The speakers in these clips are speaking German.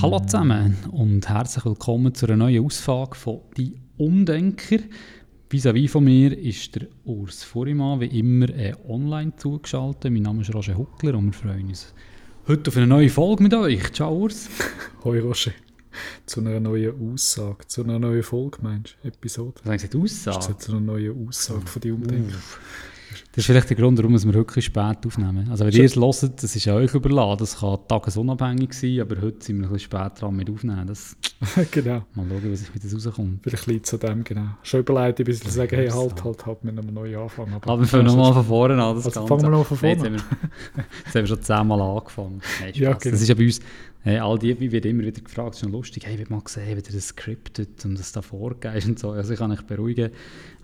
Hallo zusammen und herzlich willkommen zu einer neuen Ausfrage von «Die Umdenker». Vis-à-vis von mir ist der Urs Furimann, wie immer äh, online zugeschaltet. Mein Name ist Roger Huckler und wir freuen uns heute auf eine neue Folge mit euch. Ciao Urs. Hoi Roger. Zu einer neuen Aussage, zu einer neuen Folge meinst du? Episode? Was haben Sie Aussage? Zu einer neuen Aussage von «Die Umdenker». Uff. Das ist vielleicht der Grund, warum wir wirklich spät aufnehmen. Also wenn ihr es hört, das ist euch überlassen. Das kann tagesunabhängig sein, aber heute sind wir ein bisschen spät dran mit aufnehmen. Das genau. Mal schauen, was mit das rauskommt. Vielleicht liegt an dem, genau. Schon überlegt, ein bisschen zu sagen, hey, halt, halt, halt, mit einem neuen Anfang. Aber, aber wir fangen nochmal von vorne an. Das also fangen wir noch von vorne an. Jetzt, jetzt haben wir schon zehnmal angefangen. Nein, ja, genau. Das ist ja bei uns Hey, all die wird immer wieder gefragt, es ist schon lustig, hey, wird mal gesehen, wie das scriptet und das da vorgeht und so. Also ich kann euch beruhigen.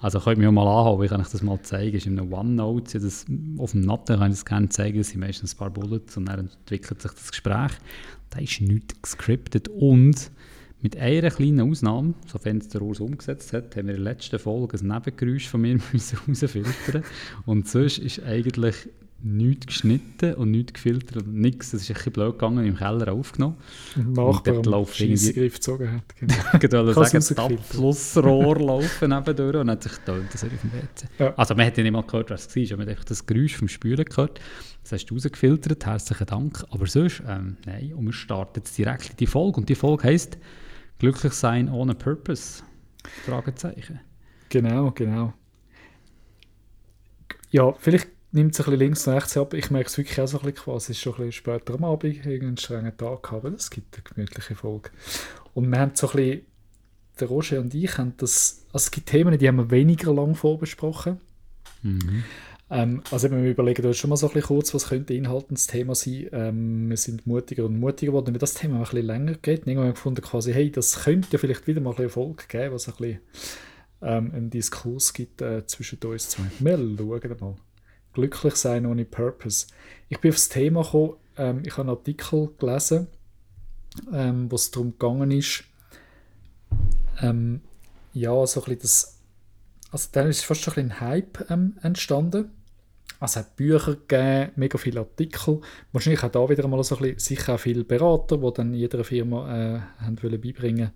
Also könnt ihr auch mal anhauen, ich kann euch das mal zeigen. Es ist in einem OneNote, das, auf dem Natten kann ich das gerne zeigen, das sind meistens ein paar Bullets und dann entwickelt sich das Gespräch. Da ist nichts gescriptet und mit einer kleinen Ausnahme, sofern es der Urs umgesetzt hat, haben wir in der letzten Folge ein Nebengeräusch von mir rausfiltern und sonst ist eigentlich nichts geschnitten und nichts gefiltert und nichts. Das ist ein bisschen blöd gegangen, im Keller aufgenommen. Und dort irgendwie... gezogen hat. Genau. ich wollte sagen, das Abflussrohr laufen nebendurch und hat sich getönt, dass er auf dem WC. Ja. Also man hat ja nicht mal gehört, was es war, man hat einfach das Geräusch vom Spülen gehört. Das hast du rausgefiltert, herzlichen Dank. Aber sonst, ähm, nein, und wir starten jetzt direkt in die Folge und die Folge heisst «Glücklich sein ohne Purpose?» Fragezeichen. Genau, genau. Ja, vielleicht nimmt es ein bisschen links und rechts ab. Ich merke es wirklich auch so ein bisschen quasi. Es ist schon ein bisschen später am Abend, einen strengen Tag gehabt, aber es gibt eine gemütliche Folge. Und wir haben so ein bisschen, der Roger und ich haben das, also es gibt Themen, die haben wir weniger lang vorbesprochen. Mhm. Ähm, also wir überlegen uns schon mal so ein bisschen kurz, was könnte inhaltendes Thema sein. Ähm, wir sind mutiger und mutiger geworden, wenn das Thema ein bisschen länger geht. Irgendwann haben wir gefunden, quasi, hey, das könnte ja vielleicht wieder mal ein bisschen Erfolg geben, was ein bisschen ähm, einen Diskurs gibt äh, zwischen uns zwei. Wir schauen mal glücklich sein ohne Purpose. Ich bin auf das Thema gekommen, ähm, ich habe einen Artikel gelesen, ähm, wo es darum gegangen ist, ähm, ja, so ein bisschen das, also dann ist fast ein, ein Hype ähm, entstanden. Also es hat Bücher gegeben, mega viele Artikel. Wahrscheinlich auch da wieder mal so ein bisschen, sicher auch viele Berater, die dann jeder Firma äh, haben wollen beibringen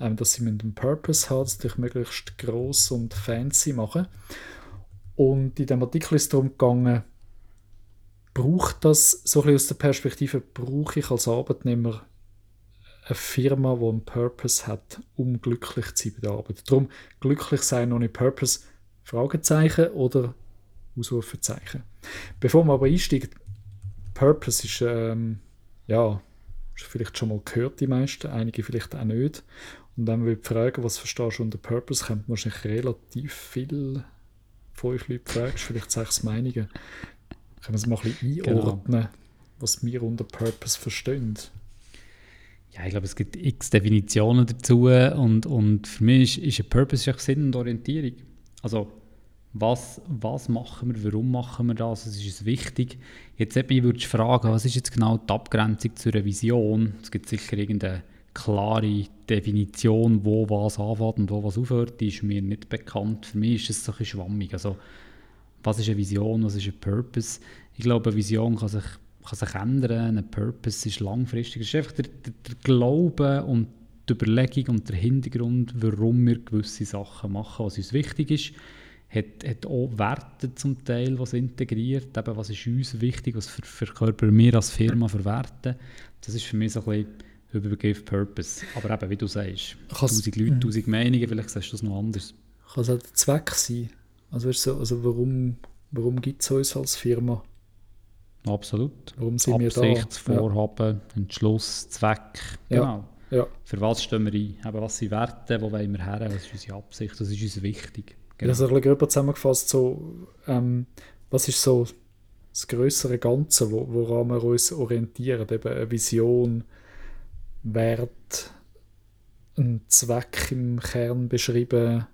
ähm, dass sie mit einem Purpose haben, durch möglichst gross und fancy machen. Und in dem Artikel ist es darum gegangen, braucht das, so ein bisschen aus der Perspektive, brauche ich als Arbeitnehmer eine Firma, die einen Purpose hat, um glücklich zu sein bei der Arbeit. Darum, glücklich sein ohne Purpose, Fragezeichen oder Ausrufezeichen. Bevor man aber einsteigt, Purpose ist, ähm, ja, vielleicht schon mal gehört, die meisten, einige vielleicht auch nicht. Und dann würde ich fragen, was verstehst du unter Purpose, kommt man wahrscheinlich relativ viel fünf Leute fragst, vielleicht sechs Meinungen, können wir es mal ein bisschen genau. einordnen, genau. was wir unter Purpose verstehen. Ja, ich glaube, es gibt x Definitionen dazu und, und für mich ist, ist ein Purpose ist Sinn und Orientierung. Also, was, was machen wir, warum machen wir das, es ist wichtig. Jetzt würde ich fragen, was ist jetzt genau die Abgrenzung zu einer Vision? Es gibt sicher irgendeine klare Definition, wo was anfängt und wo was aufhört, ist mir nicht bekannt. Für mich ist es ein bisschen schwammig. Also, was ist eine Vision, was ist ein Purpose? Ich glaube, eine Vision kann sich, kann sich ändern, ein Purpose ist langfristig. Es ist einfach der, der, der Glaube und die Überlegung und der Hintergrund, warum wir gewisse Sachen machen, was uns wichtig ist. Hat, hat auch Werte zum Teil, was integriert, eben was ist uns wichtig, was verkörpern wir als Firma verwerten. Das ist für mich so ein bisschen über Begriff Purpose. Aber eben, wie du sagst, tausend Leute, tausend Meinungen, vielleicht sagst du das noch anders. Kann es halt der Zweck sein? Also, so, also warum, warum gibt es uns als Firma? Absolut. Warum sind Absicht, wir da? Vorhaben, ja. Entschluss, Zweck. Genau. Ja. ja. Für was stehen wir ein? Eben, was sind Werte? Wo wollen wir her? Was ist unsere Absicht? Was ist uns wichtig? Genau. Also ein bisschen gröber zusammengefasst, so, ähm, was ist so das größere Ganze, wo, woran wir uns orientieren? Eben eine Vision, Wert, einen Zweck im Kern beschrieben.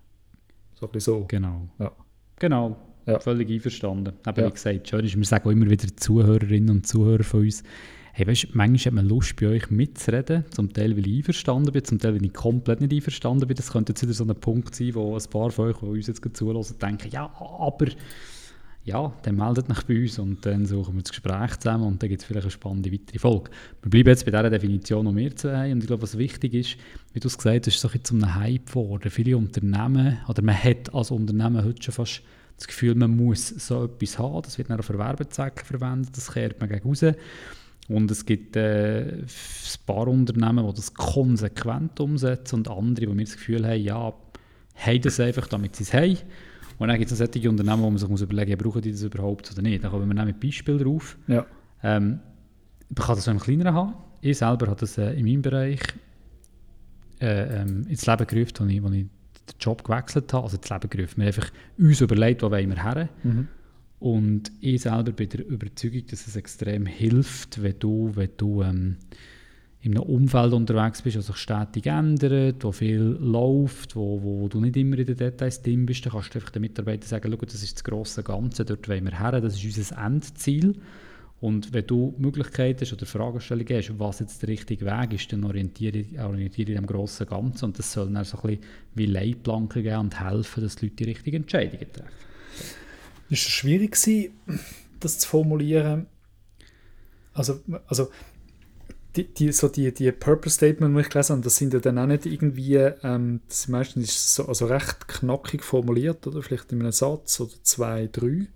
So ein so. Genau. Ja. Genau. Ja. Völlig einverstanden. Aber ja. wie gesagt, schön ist, wir sagen auch immer wieder Zuhörerinnen und Zuhörer von uns, hey, weißt, manchmal hat man Lust, bei euch mitzureden, zum Teil, weil ich einverstanden bin, zum Teil, weil ich komplett nicht einverstanden bin. Das könnte jetzt wieder so ein Punkt sein, wo ein paar von euch, die uns jetzt zulassen, denken, ja, aber ja, dann meldet euch bei uns und dann suchen wir das Gespräch zusammen und dann gibt es vielleicht eine spannende weitere Folge. Wir bleiben jetzt bei dieser Definition, die wir zwei haben und ich glaube, was wichtig ist, wie du es gesagt hast, ist so ein zu einem Hype geworden. Viele Unternehmen, oder man hat als Unternehmen heute schon fast das Gefühl, man muss so etwas haben, das wird dann für Werbezwecke verwendet, das kehrt man gegen raus. Und es gibt äh, ein paar Unternehmen, die das konsequent umsetzen und andere, die mir das Gefühl haben, ja, haben das einfach, damit sie es haben. Und dann gibt es solche Unternehmen, wo man sich muss überlegen muss, brauchen die das überhaupt oder nicht. Da kommen wir mit Beispiel drauf. Ja. Ähm, man kann das auch im Kleineren haben. Ich selber habe das äh, in meinem Bereich äh, ähm, ins Leben gerufen, als ich, als ich den Job gewechselt habe. Also ins Leben gerufen. Wir haben einfach uns überlegt, wo wollen wir her. Mhm. Und ich selber bin der Überzeugung, dass es extrem hilft, wenn du, wenn du ähm, in einem Umfeld unterwegs bist, das sich stetig ändert, wo viel läuft, wo, wo du nicht immer in den Details drin bist, dann kannst du einfach den Mitarbeitern sagen, schau, das ist das grosse Ganze, dort wollen wir her, das ist unser Endziel. Und wenn du Möglichkeiten hast oder Fragestellungen hast, was jetzt der richtige Weg ist, dann orientiere, orientiere dich am grossen Ganzen und das soll dann so ein bisschen wie Leitplanken geben und helfen, dass die Leute die richtigen Entscheidungen treffen. Ist es schwierig gewesen, das zu formulieren? Also, also die, die, so die, die Purpose Statement, die ich gelesen habe, das sind ja dann auch nicht irgendwie, ähm, das sind meistens so, also recht knackig formuliert, oder vielleicht in einem Satz oder zwei, drei.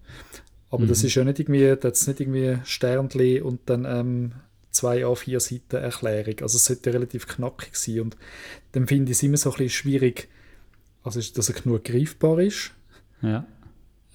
Aber mhm. das ist ja nicht irgendwie, das ist nicht irgendwie Sternli und dann ähm, zwei A4 Seiten Erklärung. Also es sollte relativ knackig sein. Und dann finde ich es immer so ein bisschen schwierig, also dass er genug greifbar ist. Ja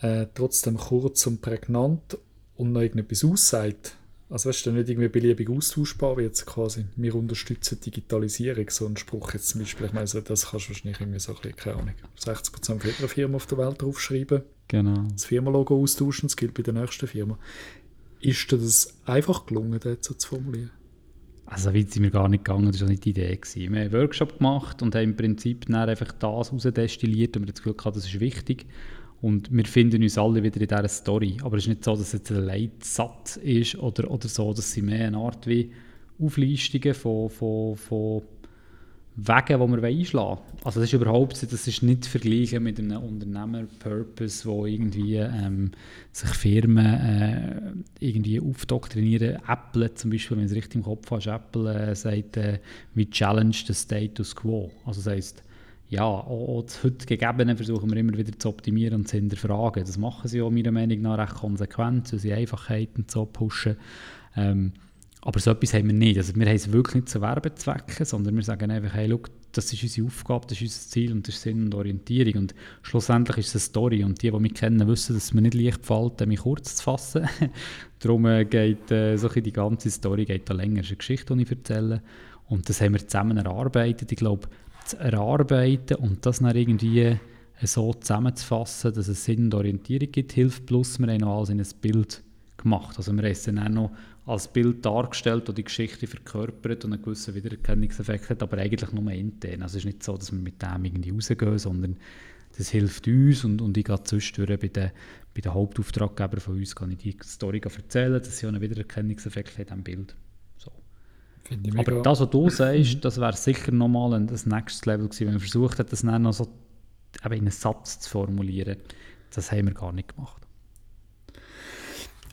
äh, trotzdem kurz und prägnant und noch irgendetwas aussagt. Also weißt du, nicht irgendwie beliebig austauschbar wie jetzt quasi, wir unterstützen Digitalisierung, so ein Spruch jetzt zum Beispiel, ich meine, das kannst du wahrscheinlich irgendwie so ein bisschen, keine Ahnung, 60% von jeder Firma auf der Welt draufschreiben, genau. das Firmenlogo austauschen, das gilt bei der nächsten Firma. Ist dir das einfach gelungen, das so zu formulieren? Also weit sind wir gar nicht gegangen, das war nicht die Idee. Gewesen. Wir haben einen Workshop gemacht und haben im Prinzip dann einfach das herausdestilliert und wir das Gefühl gehabt, das ist wichtig. Und wir finden uns alle wieder in dieser Story. Aber es ist nicht so, dass jetzt ein Leitsatz ist oder, oder so, dass sie mehr eine Art wie Auflistungen von, von, von Wegen, die wir einschlagen wollen. Also das ist überhaupt das ist nicht zu vergleichen mit einem Unternehmer-Purpose, wo irgendwie ähm, sich Firmen äh, irgendwie aufdoktrinieren. Apple zum Beispiel, wenn du es richtig im Kopf hast, Apple äh, sagt, äh, we challenge the status quo. Also das heisst, ja, auch das heute Gegebene versuchen wir immer wieder zu optimieren und zu hinterfragen. Das machen sie auch meiner Meinung nach recht konsequent, weil sie Einfachheiten zu pushen. Ähm, aber so etwas haben wir nicht. Also wir haben es wirklich nicht zu Werbezwecken, sondern wir sagen einfach, hey, look, das ist unsere Aufgabe, das ist unser Ziel und das ist Sinn und Orientierung. Und schlussendlich ist es eine Story. Und die, die mich kennen, wissen, dass es mir nicht leicht fällt, mich kurz zu fassen. Darum äh, geht äh, so die ganze Story geht da länger. Es ist eine Geschichte, die ich erzähle. Und das haben wir zusammen erarbeitet. Ich glaube, zu erarbeiten und das dann irgendwie so zusammenzufassen, dass es Sinn und Orientierung gibt, hilft. Plus, wir haben noch alles in ein Bild gemacht. Also wir haben es dann auch noch als Bild dargestellt, das die Geschichte verkörpert und einen gewissen Wiedererkennungseffekt hat, aber eigentlich nur intern. Also es ist nicht so, dass wir mit dem irgendwie rausgehen, sondern das hilft uns und, und ich gehe zwischendurch bei den, bei den Hauptauftraggebern von uns kann ich die Story erzählen, dass sie auch einen Wiedererkennungseffekt hat am Bild. Aber das, was du sagst, das wäre sicher nochmal ein, das nächste Level gewesen, wenn man versucht hat, das dann noch so eben in einen Satz zu formulieren. Das haben wir gar nicht gemacht.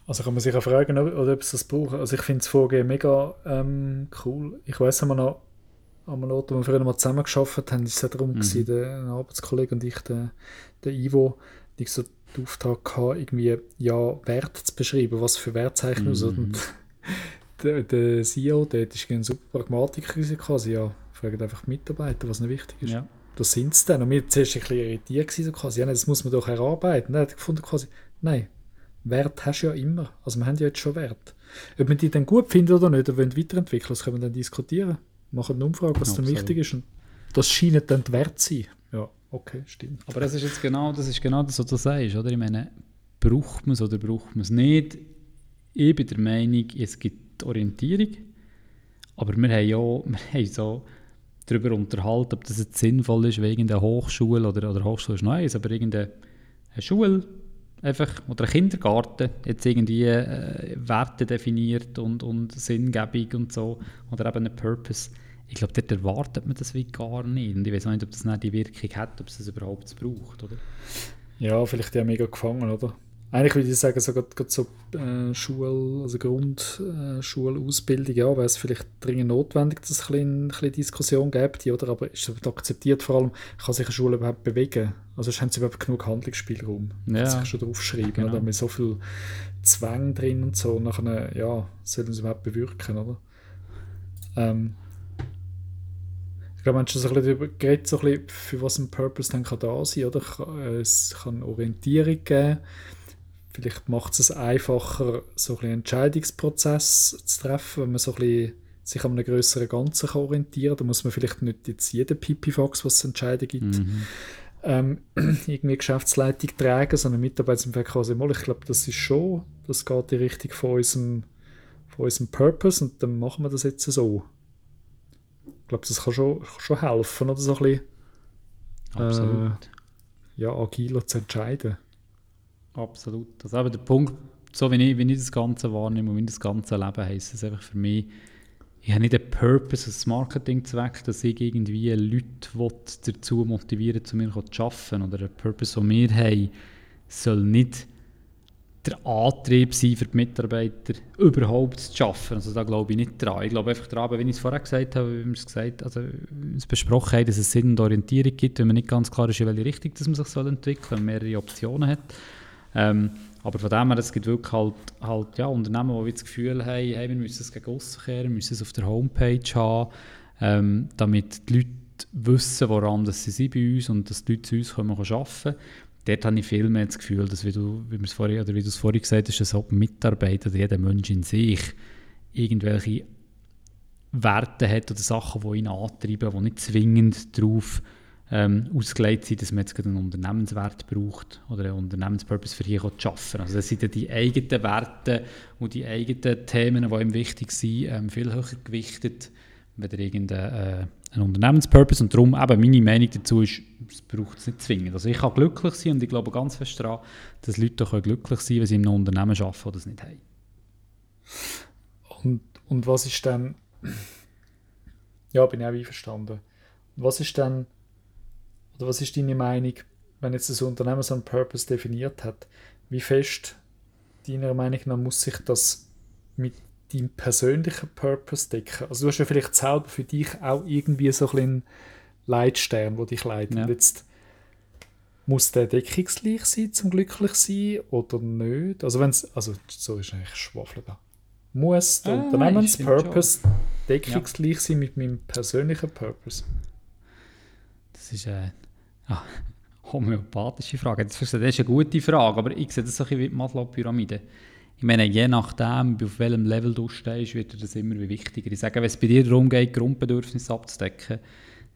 Also kann man sich auch fragen, ob, oder ob es das braucht. Also ich finde das Vorgehen mega ähm, cool. Ich weiß einmal noch, an einem Ort, wo wir früher mal zusammen gearbeitet haben, ist es darum, mhm. gewesen, der Arbeitskollege und ich, der, der Ivo, die so den Auftrag gehabt, irgendwie ja, Werte zu beschreiben, was für Wertzeichen mhm. und der, der CEO, der ist ein super Pragmatiker quasi, ja, fragt einfach die Mitarbeiter, was ihnen wichtig ist. Ja. Das sind es dann. Und wir waren zuerst ein bisschen irritiert, so quasi, ja, das muss man doch erarbeiten. Dann hat er gefunden quasi, nein, Wert hast du ja immer. Also wir haben ja jetzt schon Wert. Ob man die dann gut findet oder nicht, oder wollen weiterentwickeln, das können wir dann diskutieren. Machen eine Umfrage, was ja, dann wichtig ist. Und das scheint dann Wert zu sein. Ja, okay, stimmt. Aber das ist jetzt genau das, ist genau das was du sagst, oder? Ich meine, braucht man es oder braucht man es nicht? Ich bin der Meinung, es gibt die Orientierung. Aber wir haben ja wir haben so darüber unterhalten, ob das jetzt sinnvoll ist, wegen der Hochschule oder, oder Hochschule ist Neues, aber irgendeine Schule einfach, oder ein Kindergarten jetzt irgendwie äh, Werte definiert und, und Sinngebung und so, oder eben einen Purpose. Ich glaube, dort erwartet man das wie gar nicht. Und ich weiß auch nicht, ob das nicht die Wirkung hat, ob es das überhaupt braucht, oder? Ja, vielleicht ja mega gefangen, oder? Eigentlich würde ich sagen, so, gerade, so äh, Schule, also Grundschulausbildung, äh, ja, wäre es vielleicht dringend notwendig, dass es ein bisschen, Diskussion gibt, oder? aber ist es akzeptiert vor allem, kann sich eine Schule überhaupt bewegen? Also haben sie überhaupt genug Handlungsspielraum? Ja. Kann sich schon draufschreiben, genau. oder? Mit so viel Zwang drin und so, nachher, ja, sollen sie überhaupt bewirken, oder? Ähm, ich glaube, man hat schon so ein bisschen darüber geredet, so ein bisschen, für was ein Purpose dann kann da sein oder? Äh, es kann Orientierung geben, vielleicht macht es es einfacher, so ein Entscheidungsprozess zu treffen, wenn man so ein bisschen sich an einem größeren Ganzen kann orientieren kann. Da muss man vielleicht nicht jetzt jeden Pipifax, was es Entscheidungen gibt, mhm. ähm, irgendwie Geschäftsleitung tragen, sondern Mitarbeiter sind quasi mal. Ich glaube, das ist schon, das geht in Richtung von unserem, von unserem Purpose und dann machen wir das jetzt so. Ich glaube, das kann schon, schon helfen, oder so ein bisschen, Absolut. Äh, ja, agiler zu entscheiden. Absolut. Das ist eben der Punkt, so wie ich, wie ich das Ganze wahrnehme und wie das ganze Leben heisst es einfach für mich, ich habe nicht den Purpose als Marketingzweck, dass ich irgendwie Leute dazu motivieren zu mir zu arbeiten. Oder der Purpose, den wir haben, soll nicht der Antrieb sein für die Mitarbeiter, überhaupt zu arbeiten. Also da glaube ich nicht dran. Ich glaube einfach daran, wie ich es vorher gesagt habe, wie wir es gesagt also es besprochen haben, dass es Sinn und Orientierung gibt, wenn man nicht ganz klar ist, in welche Richtung dass man sich entwickeln soll, wenn man mehrere Optionen hat. Ähm, aber von dem her, es gibt wirklich halt, halt ja, Unternehmen, die das Gefühl haben, hey, wir müssen es gegen aussen kehren, müssen es auf der Homepage haben, ähm, damit die Leute wissen, woran sie sind bei uns und dass die Leute zu uns kommen arbeiten können. Dort habe ich viel mehr das Gefühl, dass, wie du, wie vorhin, oder wie du es vorhin gesagt hast, dass ob Mitarbeiter jeder Mensch in sich irgendwelche Werte hat oder Sachen, die ihn antreiben, die nicht zwingend darauf ähm, ausgelegt sind, dass man jetzt einen Unternehmenswert braucht oder einen Unternehmenspurpose für hier zu arbeiten. Also das sind ja die eigenen Werte und die eigenen Themen, die ihm wichtig sind, ähm, viel höher gewichtet, wenn irgendein äh, Unternehmenspurpose und darum eben meine Meinung dazu ist, es braucht es nicht zwingend. Also ich kann glücklich sein und ich glaube ganz fest daran, dass Leute auch glücklich sein können, wenn sie in einem Unternehmen arbeiten, das das nicht haben. Und, und was ist dann, ja, bin ich auch einverstanden. Was ist dann oder was ist deine Meinung, wenn jetzt das Unternehmen so einen Purpose definiert hat? Wie fest, deiner Meinung nach, muss sich das mit deinem persönlichen Purpose decken? Also du hast ja vielleicht selber für dich auch irgendwie so einen Leitstern, der dich leitet. Ja. Und jetzt muss der deckungsgleich sein, zum glücklich sein oder nicht? Also wenn also so ist eigentlich Schwafel da. Muss der ah, Unternehmenspurpose deckungsgleich ja. sein mit meinem persönlichen Purpose? Das ist äh, Ah, homöopathische Frage. Das ist eine gute Frage, aber ich sehe das so ein bisschen wie die Maslow-Pyramide. Ich meine, je nachdem, auf welchem Level du stehst, wird das immer wichtiger. Ich sage, wenn es bei dir darum geht, Grundbedürfnisse abzudecken,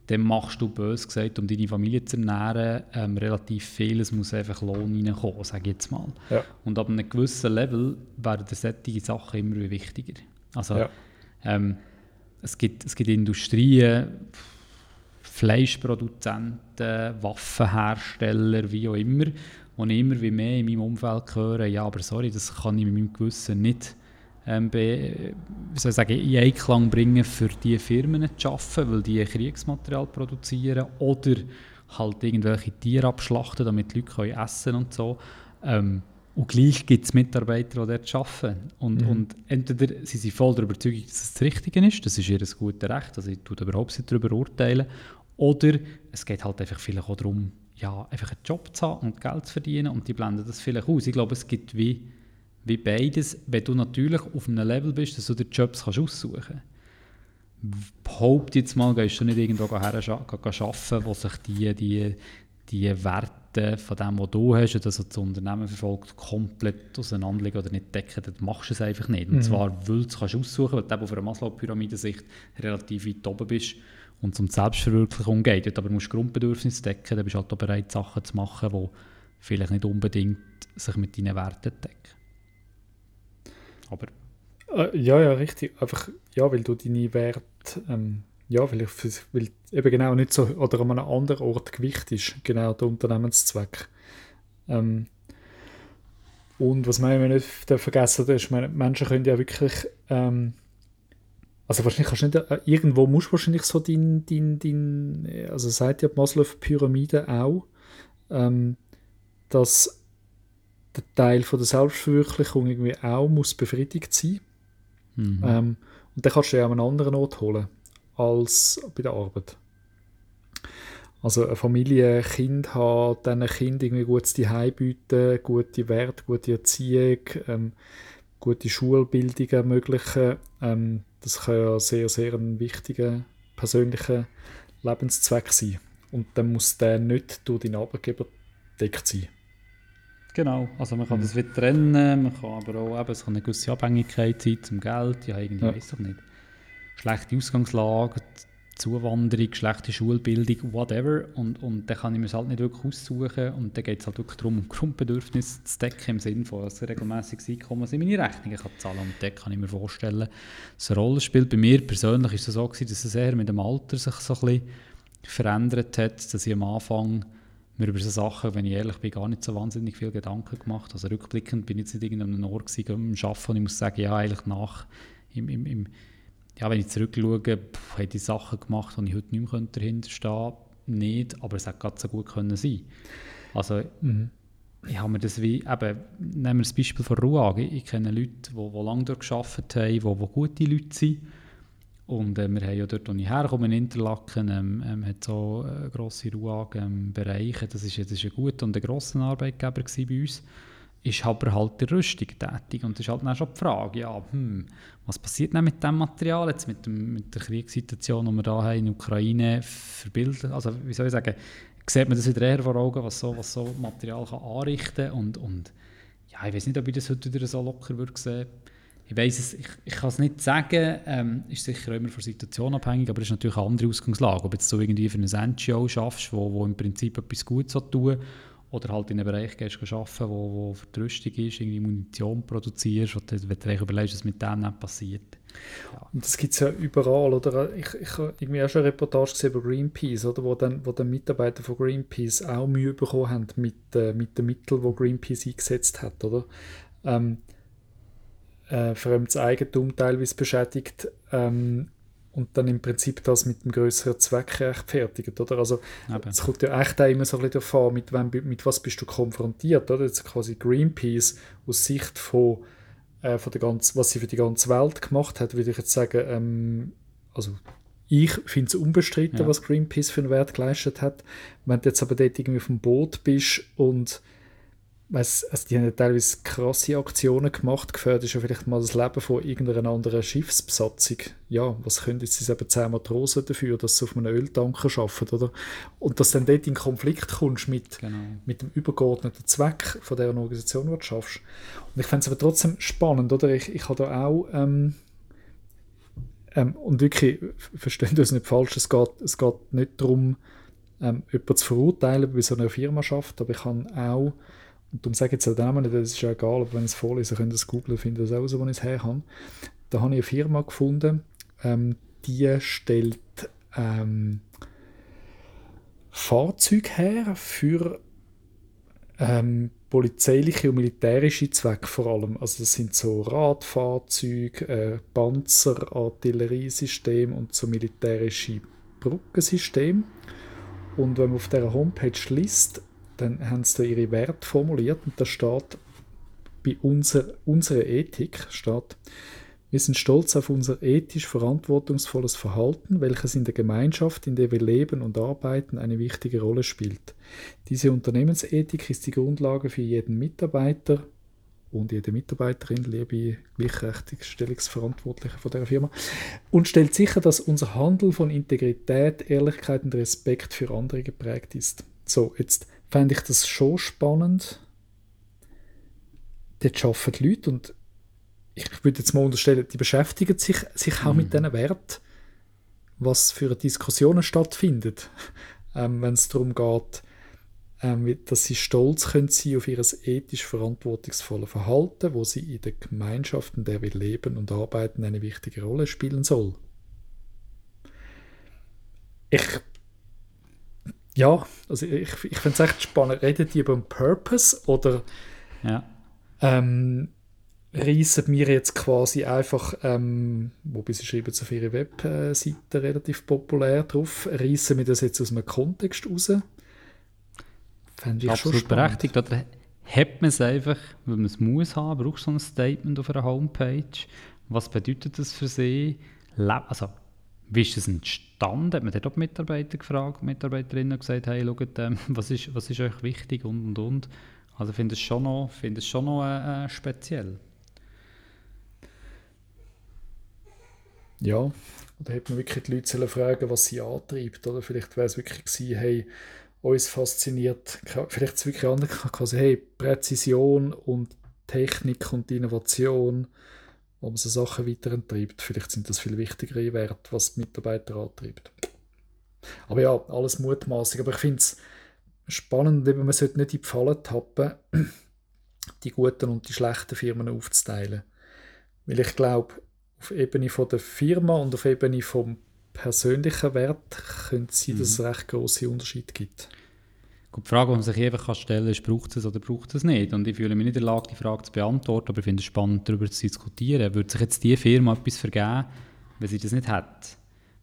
dann machst du, bös gesagt, um deine Familie zu ernähren, ähm, relativ viel. Es muss einfach Lohn reinkommen, sage ich jetzt mal. Ja. Und ab einem gewissen Level werden solche Sachen immer wichtiger. Also, ja. ähm, es, gibt, es gibt Industrien, Fleischproduzenten, Waffenhersteller, wie auch immer, ich immer wie mehr in meinem Umfeld höre, ja, aber sorry, das kann ich mit meinem Gewissen nicht ähm, be, soll ich sagen, in Einklang bringen, für diese Firmen zu arbeiten, weil die Kriegsmaterial produzieren oder halt irgendwelche Tiere abschlachten, damit die Leute können essen und so. Ähm, und gleich gibt es Mitarbeiter, die dort arbeiten. Und, mhm. und entweder sind sie voll der Überzeugung, dass es das Richtige ist, das ist ihr gutes Recht, also ich tue überhaupt nicht darüber urteilen, oder es geht halt einfach vielleicht auch darum, ja, einfach einen Job zu haben und Geld zu verdienen und die blenden das vielleicht aus. Ich glaube, es gibt wie, wie beides, wenn du natürlich auf einem Level bist, dass du dir Jobs kannst aussuchen kannst. Behaupte jetzt mal, gehst du nicht irgendwo arbeiten, wo sich die, die, die Werte von dem, was du hast und das, Unternehmen verfolgt, komplett auseinanderliegen oder nicht decken, dann machst du es einfach nicht. Und mhm. zwar, weil du es kannst aussuchen kannst, weil du auf einer Maslow-Pyramide-Sicht relativ weit oben bist und um Selbstverwirklichung geht. Aber du musst Grundbedürfnisse decken, dann bist du halt auch bereit, Sachen zu machen, die vielleicht nicht unbedingt sich mit deinen Werten decken. Aber... Äh, ja, ja, richtig. Einfach, ja, weil du deine Werte, ähm, ja, weil, weil eben genau nicht so, oder an einem anderen Ort Gewicht ist, genau der Unternehmenszweck. Ähm, und was man nicht vergessen darf, ist, Menschen können ja wirklich ähm, also wahrscheinlich kannst du nicht, äh, irgendwo musst du wahrscheinlich so dein, dein, dein also sagt ja die Maslow-Pyramide auch, ähm, dass der Teil von der Selbstverwirklichung irgendwie auch muss befriedigt sein. Mhm. Ähm, und dann kannst du ja an einen anderen Ort holen als bei der Arbeit. Also eine Familie, ein Kind haben, dann ein Kind irgendwie gutes Zuhause bieten, gute Werte, gute Erziehung, ähm, gute Schulbildung ermöglichen. Ähm, das kann ja sehr, sehr ein wichtiger persönlicher Lebenszweck sein. Und dann muss der nicht durch den Arbeitgeber deckt sein. Genau, also man kann mhm. das wieder trennen, man kann aber auch eben, es kann eine gewisse Abhängigkeit sein zum Geld, ja irgendwie ja. weiß ich nicht. Schlechte Ausgangslage, Zuwanderung, schlechte Schulbildung, whatever. Und, und dann kann ich mir es halt nicht wirklich aussuchen. Und dann geht es halt wirklich darum, um Grundbedürfnisse zu decken, im Sinne von, dass ein regelmäßiges Einkommen in meine Rechnungen kann zahlen Und dann kann ich mir vorstellen, dass eine Rolle spielt. Bei mir persönlich ist es so gewesen, dass es eher mit dem Alter sich so ein bisschen verändert hat, dass ich am Anfang mir über so Sachen, wenn ich ehrlich bin, gar nicht so wahnsinnig viel Gedanken gemacht. Also rückblickend bin ich jetzt nicht irgendeinem Ort gewesen, am Arbeiten und ich muss sagen, ja, eigentlich nach, im, im, im ja, wenn ich zurückschaue, pff, habe ich Sachen gemacht, die ich heute nicht mehr dahinter stehen Nicht, aber es hätte gerade so gut können sein Also, mhm. ich habe mir das wie, eben, nehmen wir das Beispiel von Ruag. Ich, ich kenne Leute, die, die lange dort gearbeitet haben, die, die gute Leute sind. Und äh, wir haben ja dort, wo ich herkomme, in Interlaken, ähm, ähm, hat so äh, grosse Ruag-Bereiche. Ähm, das war das ist ein guter und ein grosser Arbeitgeber bei uns ist aber halt die Rüstung tätig. Und das ist halt dann schon die Frage, ja, hm, was passiert denn mit dem Material, jetzt mit, dem, mit der Kriegssituation, die wir da haben in der Ukraine verbilden? Also, wie soll ich sagen, sieht man das wieder eher vor Augen, was so, was so Material kann anrichten kann. Und, und ja, ich weiß nicht, ob ich das heute wieder so locker würde sehen. Ich weiß es, ich, ich kann es nicht sagen, ähm, ist sicher immer von Situation abhängig, aber es ist natürlich eine andere Ausgangslage. Ob jetzt so irgendwie für eine NGO schaffst, wo, wo im Prinzip etwas Gutes tun oder halt in einem Bereich gehst arbeiten, wo, wo Vertröstung ist, irgendwie Munition produzierst und wenn du überlegst, was mit dem nicht passiert. Ja. Und das gibt es ja überall, oder? Ich, ich habe irgendwie auch schon eine Reportage gesehen über Greenpeace, oder? Wo dann, wo dann Mitarbeiter von Greenpeace auch Mühe bekommen haben mit, äh, mit den Mitteln, die Greenpeace eingesetzt hat, oder? Ähm, äh, fremdes Eigentum teilweise beschädigt, ähm, und dann im Prinzip das mit dem größeren Zweck rechtfertigt, oder? Also es kommt ja echt auch immer so ein bisschen davon, mit, wem, mit was bist du konfrontiert, oder? Jetzt quasi Greenpeace aus Sicht von, äh, von der ganzen, was sie für die ganze Welt gemacht hat, würde ich jetzt sagen, ähm, also ich finde es unbestritten, ja. was Greenpeace für einen Wert geleistet hat. Wenn du jetzt aber dort irgendwie auf dem Boot bist und weiss, also die haben teilweise krasse Aktionen gemacht, gefährdet ist ja vielleicht mal das Leben von irgendeiner anderen Schiffsbesatzung. Ja, was können jetzt diese eben zehn Matrosen dafür, dass sie auf einem Öltanker arbeiten, oder? Und dass du dann dort in Konflikt kommst mit, genau. mit dem übergeordneten Zweck von der Organisation, die du schaffst. Und ich fände es aber trotzdem spannend, oder? Ich, ich habe da auch... Ähm, ähm, und wirklich, verstehen es nicht falsch, es geht, es geht nicht darum, ähm, jemanden zu verurteilen, bei so einer Firma schafft, aber ich kann auch darum sage ich jetzt den Namen nicht, das ist ja egal, aber wenn es vorlese, könnt es googeln, findet es auch, wo ich es her habe. Da habe ich eine Firma gefunden, ähm, die stellt ähm, Fahrzeuge her für ähm, polizeiliche und militärische Zwecke vor allem. Also das sind so Radfahrzeuge, äh, Panzer, Artilleriesysteme und so militärische Brückensysteme. Und wenn man auf dieser Homepage liest, dann haben sie da ihre Werte formuliert und da steht bei unser, unserer Ethik steht, wir sind stolz auf unser ethisch verantwortungsvolles Verhalten, welches in der Gemeinschaft, in der wir leben und arbeiten, eine wichtige Rolle spielt. Diese Unternehmensethik ist die Grundlage für jeden Mitarbeiter und jede Mitarbeiterin, liebe Gleichberechtigungsverantwortliche von der Firma, und stellt sicher, dass unser Handel von Integrität, Ehrlichkeit und Respekt für andere geprägt ist. So, jetzt fände ich das schon spannend. Dort arbeiten die Leute und ich würde jetzt mal unterstellen, die beschäftigen sich, sich auch mhm. mit diesen Werten, was für Diskussionen stattfindet, ähm, wenn es darum geht, ähm, dass sie stolz können sein auf ihr ethisch verantwortungsvolles Verhalten, wo sie in der Gemeinschaft, in der wir leben und arbeiten, eine wichtige Rolle spielen soll. Ich ja, also ich, ich finde es echt spannend. Reden die über einen Purpose oder ja. ähm, reissen wir jetzt quasi einfach, ähm, wobei sie schreiben auf ihrer Webseite relativ populär drauf, reissen wir das jetzt aus einem Kontext raus? Fände ich Absolut schon berechtigt. Oder hat man es einfach, weil man es muss haben, brauchst du so ein Statement auf einer Homepage. Was bedeutet das für sie? Also, wie ist das entstanden? Hat man dort auch Mitarbeiter gefragt, Mitarbeiterinnen gesagt, hey, schaut, ähm, was, ist, was ist euch wichtig und und und. Also ich finde es schon noch, schon noch äh, äh, speziell. Ja, da hätte man wirklich die Leute fragen was sie antreibt. Oder vielleicht wäre es wirklich gewesen, hey, uns fasziniert, vielleicht ist es wirklich anders, quasi, hey, Präzision und Technik und Innovation, wo man so Sachen weiterentreibt. Vielleicht sind das viel wichtigere Werte, was die Mitarbeiter antreibt. Aber ja, alles mutmaßig. Aber ich finde es spannend, man sollte nicht in die Falle tappen, die guten und die schlechten Firmen aufzuteilen. Weil ich glaube, auf Ebene von der Firma und auf Ebene vom persönlichen Wert könnte es sein, dass es mhm. recht große Unterschiede gibt. Die Frage, die man sich einfach stellen kann, ist, braucht es oder braucht es nicht? Und ich fühle mich nicht in der Lage, die Frage zu beantworten, aber ich finde es spannend, darüber zu diskutieren. Würde sich jetzt diese Firma etwas vergeben, wenn sie das nicht hat?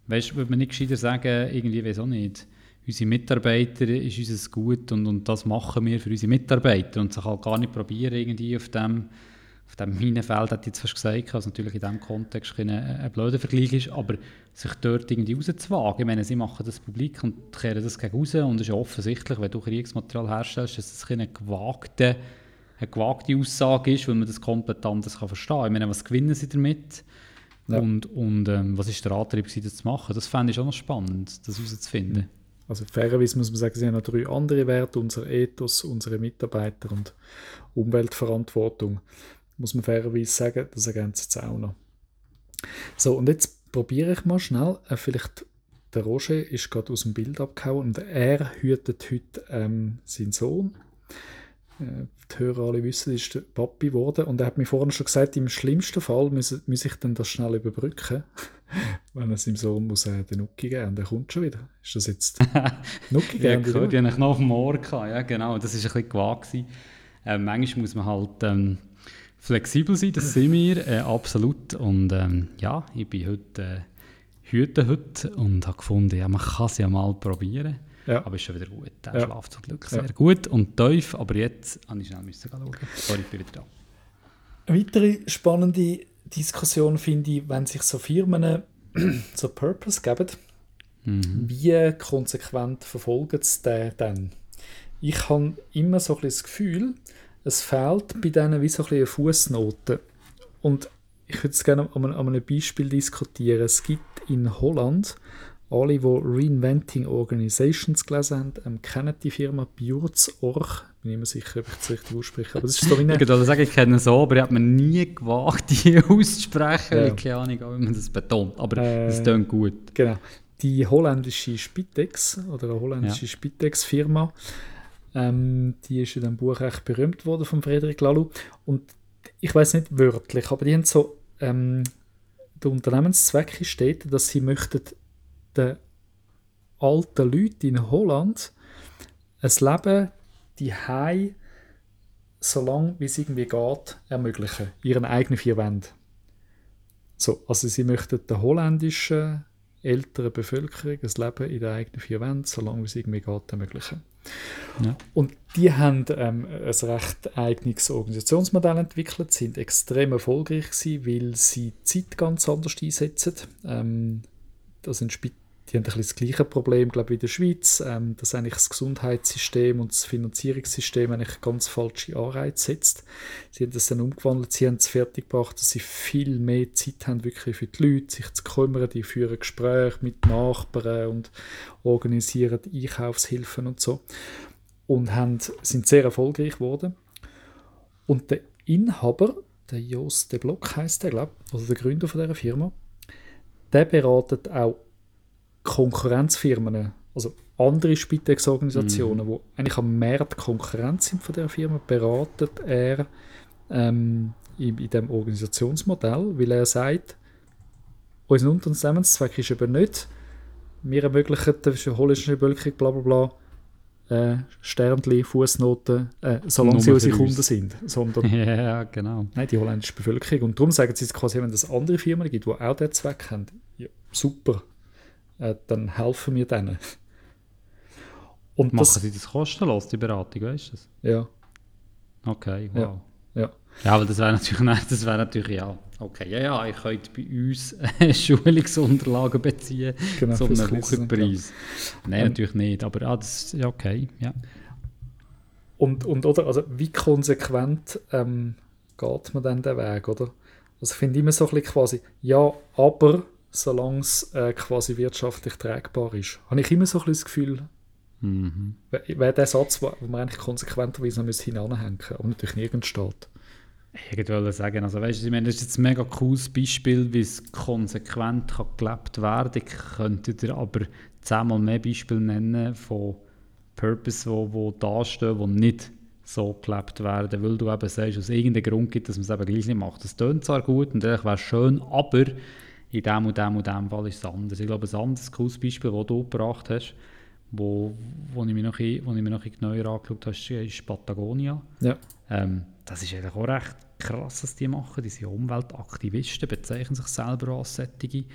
Weißt du, würde man nicht gescheiter sagen, irgendwie, auch nicht, unsere Mitarbeiter ist unser Gut und, und das machen wir für unsere Mitarbeiter und sich halt gar nicht probieren, irgendwie auf dem auf dem Minenfeld, hat ich jetzt fast gesagt, was natürlich in diesem Kontext ein, ein blöder Vergleich ist, aber sich dort irgendwie rauszuwagen. Ich meine, sie machen das publik und kehren das gegen raus und es ist ja offensichtlich, wenn du Kriegsmaterial herstellst, dass es eine gewagte, eine gewagte Aussage ist, weil man das komplett anders kann verstehen kann. Ich meine, was gewinnen sie damit? Ja. Und, und ähm, was ist der Antrieb, das zu machen? Das fände ich auch noch spannend, das herauszufinden. Also fairerweise muss man sagen, sie haben noch drei andere Werte, unser Ethos, unsere Mitarbeiter und Umweltverantwortung muss man fairerweise sagen, das ergänzt es auch noch. So, und jetzt probiere ich mal schnell, äh, vielleicht der Roger ist gerade aus dem Bild abgehauen und er hütet heute ähm, seinen Sohn. Äh, die Hörer alle wissen, ist der Papi geworden und er hat mir vorhin schon gesagt, im schlimmsten Fall muss, muss ich dann das schnell überbrücken, wenn er seinem Sohn muss äh, den Nuki geben und der kommt schon wieder. Ist das jetzt Nuki geben? ja, gut, ich habe noch auf dem Ohr gehabt, ja genau, das war ein bisschen gewagt. Äh, manchmal muss man halt... Ähm, flexibel sein, das sind wir, äh, absolut. Und ähm, ja, ich bin heute äh, Hüte heute und habe gefunden, ja, man kann es ja mal probieren. Ja. Aber ist schon wieder gut. Der ja. schläft zum Glück sehr ja. gut und tief, aber jetzt musste ich schnell müssen schauen. Sorry, ich bin wieder da. Eine weitere spannende Diskussion finde ich, wenn sich so Firmen so Purpose geben, mhm. wie konsequent verfolgen sie den dann? Ich habe immer so ein bisschen das Gefühl, es fehlt bei denen wie so ein eine Fußnote. Und ich würde es gerne an einem Beispiel diskutieren. Es gibt in Holland, alle, die Reinventing Organizations gelesen haben, ähm, kennen die Firma Bjurz.org. Ich bin nicht mehr sicher, ob ich das richtig ausspreche. Aber das ist so wie eine... Ich würde sagen, ich kenne es so, aber ich habe mir nie gewagt, die auszusprechen. Ja. Keine Ahnung, wie man das betont. Aber es äh, klingt gut. Genau. Die holländische Spitex oder eine holländische ja. Spitex-Firma ähm, die ist in dem Buch recht berühmt worden von Frederik Laloux. Und ich weiß nicht wörtlich, aber die haben so, ähm, der Unternehmenszweck steht, dass sie möchten den alten Leuten in Holland ein Leben die Hai so lange wie es irgendwie geht ermöglichen, ihren eigenen vier Wänden. So, also sie möchten den holländischen älteren Bevölkerung ein Leben in den eigenen vier Wänden, so lange wie es irgendwie geht, ermöglichen. Ja. Und die haben ähm, ein recht eigenes Organisationsmodell entwickelt, sind extrem erfolgreich gewesen, weil sie die Zeit ganz anders einsetzen. Ähm, das sind die haben ein bisschen das gleiche Problem, glaube ich, wie in der Schweiz, ähm, dass eigentlich das Gesundheitssystem und das Finanzierungssystem eigentlich ganz falsche Anreize setzt. Sie haben das dann umgewandelt, sie haben es fertiggebracht, dass sie viel mehr Zeit haben wirklich für die Leute, sich zu kümmern, die führen Gespräche mit Nachbarn und organisieren Einkaufshilfen und so und haben, sind sehr erfolgreich geworden. Und der Inhaber, der Jos de Block heißt der, glaube also der Gründer von dieser Firma, der beratet auch Konkurrenzfirmen, also andere Spitex-Organisationen, mhm. die eigentlich am Markt Konkurrenz sind von der Firma, beratet er ähm, in, in dem Organisationsmodell, weil er sagt, unser Unternehmenszweck ist eben nicht, wir ermöglichen der holländischen Bevölkerung bla bla bla äh, Sternchen, Fußnoten, äh, solange sie unsere Kunden sind. Sondern, ja, genau. Nein, die holländische Bevölkerung. Und darum sagen sie quasi, wenn es andere Firmen gibt, die auch diesen Zweck haben, ja, super, äh, dann helfen wir denen. Und Machen das, sie das kostenlos, die Beratung, weißt du das? Ja. Okay, wow. Ja. Ja. Ja, aber das wäre natürlich, nein, das wäre natürlich, ja, okay, ja, ja, ich könnte bei uns äh, Schulungsunterlagen beziehen Genau, zu einem Wochenpreis. Nein, Ähm, natürlich nicht, aber ah, das ist ja okay, ja. Und, und oder, also wie konsequent ähm, geht man dann den Weg, oder? Also ich finde immer so ein bisschen quasi, ja, aber solange es äh, quasi wirtschaftlich tragbar ist, habe ich immer so ein bisschen das Gefühl, Mhm. wäre der Satz, wo wo man eigentlich konsequenterweise noch hinanhängen müsste, aber natürlich nirgends steht. Ich wollte sagen, also weißt du, ich meine, das ist jetzt ein mega cooles Beispiel, wie es konsequent kann gelebt werden Ich könnte dir aber zehnmal mehr Beispiele nennen von Purpose, wo, wo da stehen, wo nicht so gelebt werden, weil du eben sagst, aus irgendeinem Grund gibt, dass man es eben gleich nicht macht. Das tönt zwar gut und eigentlich wäre schön, aber in dem und dem und dem Fall ist es anders. Ich glaube, ein anderes cooles Beispiel, das du gebracht hast, wo, wo, ich mir noch, ein- wo ich mir noch ein bisschen genauer angeschaut habe, ist Patagonia. Ja. Ähm, das ist eigentlich auch recht krass, was die machen. Die sind Umweltaktivisten, bezeichnen sich selber als solche.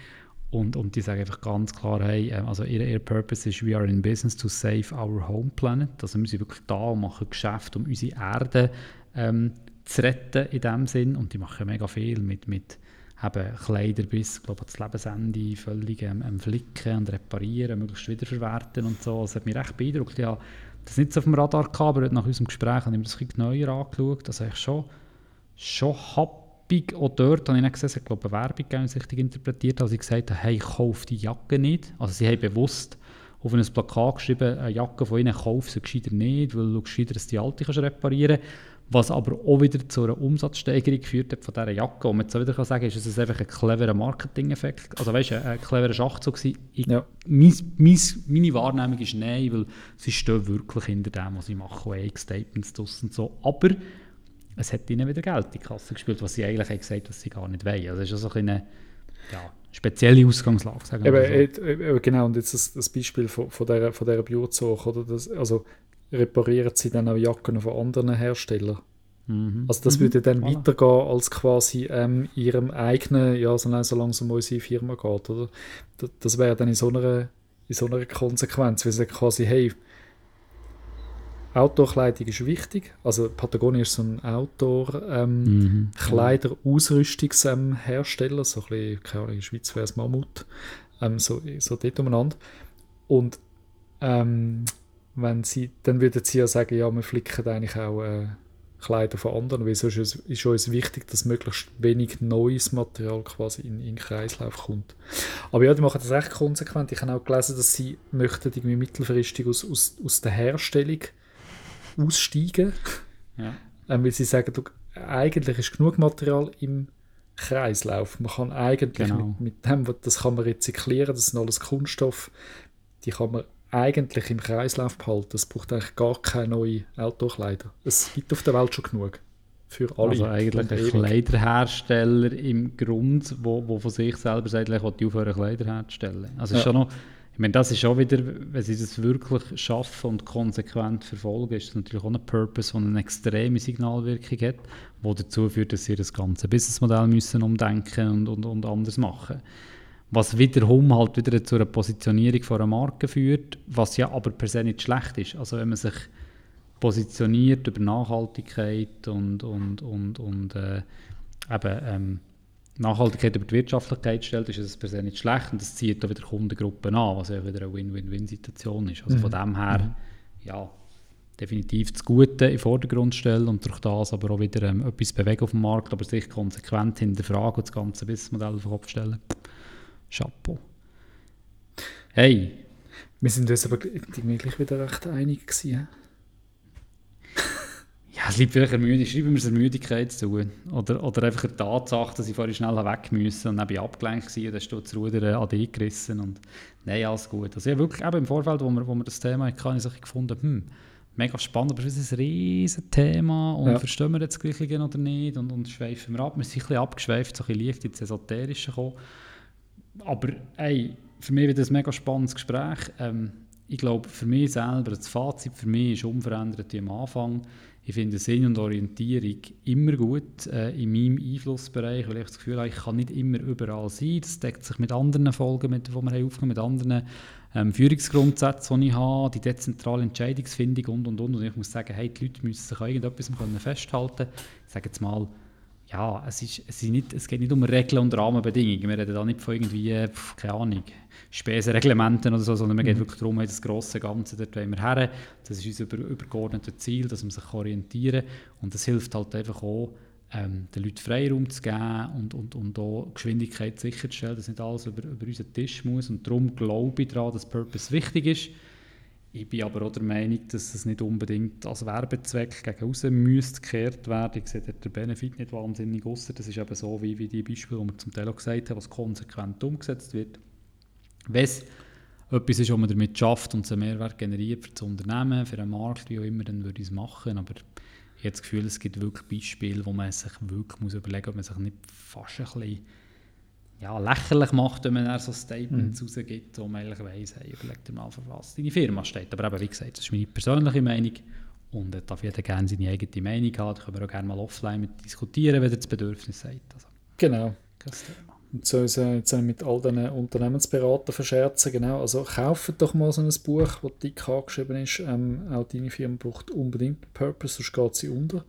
Und, und die sagen einfach ganz klar, hey, ähm, also ihr, ihr Purpose ist, we are in business to save our home planet. Also wir sind wirklich da und machen Geschäfte, um unsere Erde ähm, zu retten in dem Sinn. Und die machen mega viel mit, mit eben Kleider bis, glaube ich, das Lebensende völlig ähm, ähm, flicken und reparieren, möglichst wiederverwerten und so. Das hat mich recht beeindruckt. Ja, das nicht so auf dem Radar gehabt, aber nach unserem Gespräch habe ich mir das ein bisschen genauer angeschaut. Also eigentlich schon, schon happig. Auch dort habe ich nicht gesehen, es ich, Werbung gegeben, ich richtig interpretiert habe, als ich gesagt habe, hey, kauf die Jacke nicht. Also sie haben bewusst auf ein Plakat geschrieben, eine Jacke von ihnen kauf sie gescheiter nicht, weil du gescheiter die alte kannst reparieren was aber auch wieder zu einer Umsatzsteigerung geführt hat von dieser Jacke. Und man jetzt auch wieder kann sagen ist, dass es einfach ein cleverer Marketing-Effekt, also weißt du, ein cleverer Schachzug gewesen. Ich, Ja. mein, mein, meine Wahrnehmung ist nein, weil sie stehen wirklich hinter dem, was sie machen, und haben Statements draus und so. Aber es hat ihnen wieder Geld in die Kasse gespielt, was sie eigentlich haben gesagt was sie gar nicht wollen. Also das ist also eine ja, spezielle Ausgangslage, sagen wir Eben, so. genau, und jetzt das, das Beispiel von, von dieser, von dieser Biozoch, oder? Das, also reparieren sie dann auch Jacken von anderen Herstellern. Mhm. Also das würde dann Voilà. weitergehen als quasi ähm, ihrem eigenen, ja, so lange, solange es um unsere Firma geht, oder? Das, das wäre dann in so einer, in so einer Konsequenz, weil sie sagen quasi, hey, Outdoor-Kleidung ist wichtig, also Patagonia ist so ein Outdoor- ähm, Mhm. Kleider-Ausrüstungshersteller, so ein bisschen, keine Ahnung, in der Schweiz wäre es Mammut, ähm, so, so dort umeinander. Und ähm, wenn sie, dann würden sie ja sagen, ja, wir flicken eigentlich auch äh, Kleider von anderen, weil sonst ist, ist uns wichtig, dass möglichst wenig neues Material quasi in, in den Kreislauf kommt. Aber ja, die machen das recht konsequent. Ich habe auch gelesen, dass sie möchten irgendwie mittelfristig aus, aus, aus der Herstellung aussteigen Ja. ähm, weil sie sagen, du, eigentlich ist genug Material im Kreislauf. Man kann eigentlich Genau. mit, mit dem, das kann man rezyklieren, das sind alles Kunststoff, die kann man eigentlich im Kreislauf behalten. Es braucht eigentlich gar keine neuen Outdoor-Kleider. Es gibt auf der Welt schon genug. Für alle. Also eigentlich ein. Kleiderhersteller im Grund, wo, wo von sich selber sagt, ich will aufhören Kleider herzustellen. Also Ja. ist schon noch, ich meine, das ist schon wieder, wenn sie das wirklich schaffen und konsequent verfolgen, ist das natürlich auch ein Purpose, der eine extreme Signalwirkung hat, die dazu führt, dass sie das ganze Businessmodell müssen umdenken und, und, und anders machen. Was wiederum halt wieder zu einer Positionierung von einer Marke führt, was ja aber per se nicht schlecht ist. Also wenn man sich positioniert über Nachhaltigkeit und, und, und, und äh, eben, ähm, Nachhaltigkeit über die Wirtschaftlichkeit stellt, ist es per se nicht schlecht und das zieht auch wieder Kundengruppen an, was ja wieder eine Win-Win-Win-Situation ist. Also von dem her, ja, definitiv das Gute in den Vordergrund stellen und durch das aber auch wieder ähm, etwas bewegen auf dem Markt, aber sich konsequent hinterfragen und das ganze Businessmodell auf den Kopf stellen. Chapeau. Hey, Wir sind uns aber gleich wieder recht einig gewesen. Ja, es liegt vielleicht der Müdigkeit. Schreiben wir es der Müdigkeit zu. Oder, oder einfach eine Tatsache, dass ich vorhin schnell weg musste und dann bin ich abgelenkt war und dann steht das Ruder an dich gerissen. Und nein, alles gut. Also ja, wirklich eben im Vorfeld, wo wir, wo wir das Thema hatten, habe ich gefunden, hm, mega spannend, aber es ist ein riesen Thema und Ja. verstehen wir jetzt das Gleiche oder nicht und, und schweifen wir ab. Wir sind ein bisschen abgeschweift, so ein bisschen leicht ins Esoterische gekommen. Aber ey, für mich wird das ein mega spannendes Gespräch. Ähm, ich glaube, für mich selber, das Fazit für mich ist unverändert wie am Anfang. Ich finde Sinn und Orientierung immer gut äh, in meinem Einflussbereich, weil ich das Gefühl habe, ich kann nicht immer überall sein. Das deckt sich mit anderen Folgen, mit, die wir haben aufgenommen mit anderen ähm, Führungsgrundsätze, die ich habe, die dezentrale Entscheidungsfindung und, und, und. Und ich muss sagen, hey, die Leute müssen sich an irgendetwas festhalten Ich sage jetzt mal, ja, es, ist, es, ist nicht, es geht nicht um Regeln und Rahmenbedingungen. Wir reden da nicht von irgendwie, keine Ahnung, Spesenreglementen oder so, sondern es geht mhm. wirklich darum, das grosse Ganze, dort wollen wir her. Das ist unser übergeordnetes Ziel, dass man sich orientieren kann. Und das hilft halt einfach auch, ähm, den Leuten Freiraum zu geben und, und, und auch Geschwindigkeit sicherzustellen, dass nicht alles über, über unseren Tisch muss. Und darum glaube ich daran, dass Purpose wichtig ist. Ich bin aber auch der Meinung, dass es nicht unbedingt als Werbezweck gegen außen müsste gekehrt werden. Ich sehe den Benefit nicht wahnsinnig außer. Das ist eben so wie, wie die Beispiele, die wir zum Teil auch gesagt haben, was konsequent umgesetzt wird. Wenn es etwas ist, was man damit schafft und einen Mehrwert generiert für das Unternehmen, für den Markt, wie auch immer, dann würde ich es machen. Aber ich habe das Gefühl, es gibt wirklich Beispiele, wo man sich wirklich muss überlegen muss, ob man sich nicht fast ein bisschen ja, lächerlich macht, wenn man so Statements mhm. rausgibt, wo man eigentlich weiss, hey, überleg dir mal, für was deine Firma steht. Aber eben, wie gesagt, das ist meine persönliche Meinung und da darf jeder gerne seine eigene Meinung haben. Da können wir auch gerne mal offline mit diskutieren, wenn er das Bedürfnis hat. Also, genau. Thema. Und so ist jetzt mit all diesen Unternehmensberatern verscherzen, genau, also kauft doch mal so ein Buch, das dick angeschrieben ist, ähm, auch deine Firma braucht unbedingt Purpose, sonst geht sie unter.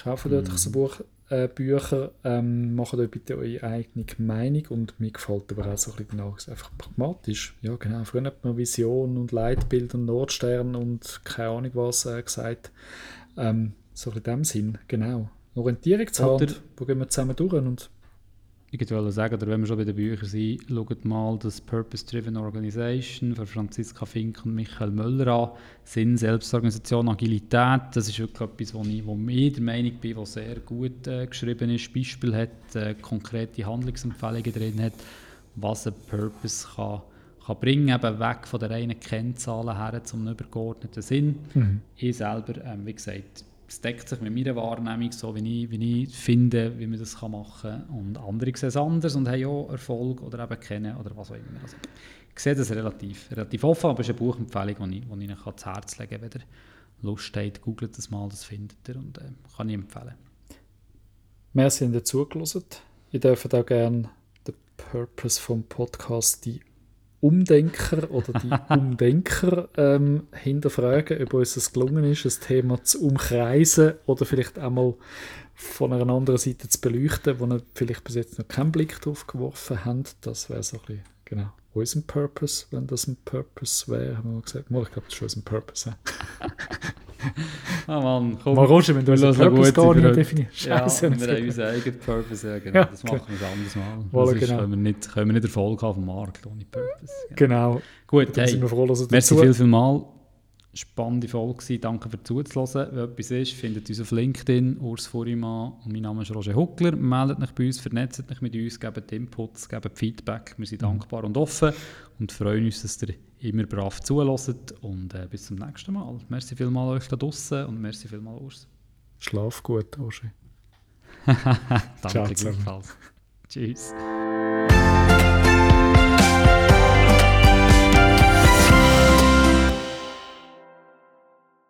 Kauft mhm. dort so ein Buch, äh, Bücher, ähm, macht euch bitte eure eigene Meinung und mir gefällt aber auch so ein bisschen genau einfach pragmatisch. Ja genau, früher hat man Vision und Leitbild und Nordstern und keine Ahnung was äh, gesagt. Ähm, so in dem Sinn, genau. Orientierung zu haben, wo gehen wir zusammen durch und ich wollte sagen, oder wenn wir schon bei den Büchern sind, schaut mal das Purpose-Driven Organization von Franziska Fink und Michael Möller an. Sinn, Selbstorganisation, Agilität, das ist wirklich etwas, wo ich, wo ich der Meinung bin, was sehr gut äh, geschrieben ist, Beispiel hat, äh, konkrete Handlungsempfehlungen drin hat, was ein Purpose kann, kann bringen, eben weg von den reinen Kennzahlen her zum übergeordneten Sinn. Mhm. Ich selber, ähm, wie gesagt, es deckt sich mit meiner Wahrnehmung, so wie ich, wie ich finde, wie man das machen kann. Und andere sehen es anders und haben auch Erfolg oder eben kennen oder was auch immer. Also, ich sehe das relativ, relativ offen, aber es ist eine Buchempfehlung, die ich, ich Ihnen ans Herz legen kann. Wenn ihr Lust habt, googelt das mal, das findet ihr und äh, kann ich empfehlen. Merci, dass ihr zugelassen. Ihr dürft auch gerne den Purpose vom Podcast die Umdenker oder die Umdenker ähm, hinterfragen, ob uns es gelungen ist, das Thema zu umkreisen oder vielleicht einmal von einer anderen Seite zu beleuchten, wo wir vielleicht bis jetzt noch keinen Blick drauf geworfen haben. Das wäre so ein bisschen, genau, unser Purpose, wenn das ein Purpose wäre, haben wir gesagt. Mal, ich glaube, das ist unser Purpose. Ah Mann, komm. Mal Roger, wenn du unseren Purpose gar nicht definierst. Scheiße, ja, wir haben unseren eigenen Purpose, ja, genau. Ja, das machen wir ein anderes Mal. Voilà, genau. können, wir nicht, können wir nicht Erfolg haben Markt ohne Purpose. Genau. genau. Gut, hey, sind wir froh, dass merci viel, viel mal. Spannende Folge gewesen. Danke für zuzuhören. Wenn etwas ist, findet uns auf LinkedIn, Urs Furimann und mein Name ist Roger Huckler. Meldet euch bei uns, vernetzt euch mit uns, gebt Inputs, gebt Feedback. Wir sind mhm. dankbar und offen und freuen uns, dass ihr immer brav zulässt und äh, bis zum nächsten Mal. Merci vielmals euch da draußen und merci vielmals Urs. Schlaf gut, Oschi. Danke gleichfalls. Tschüss.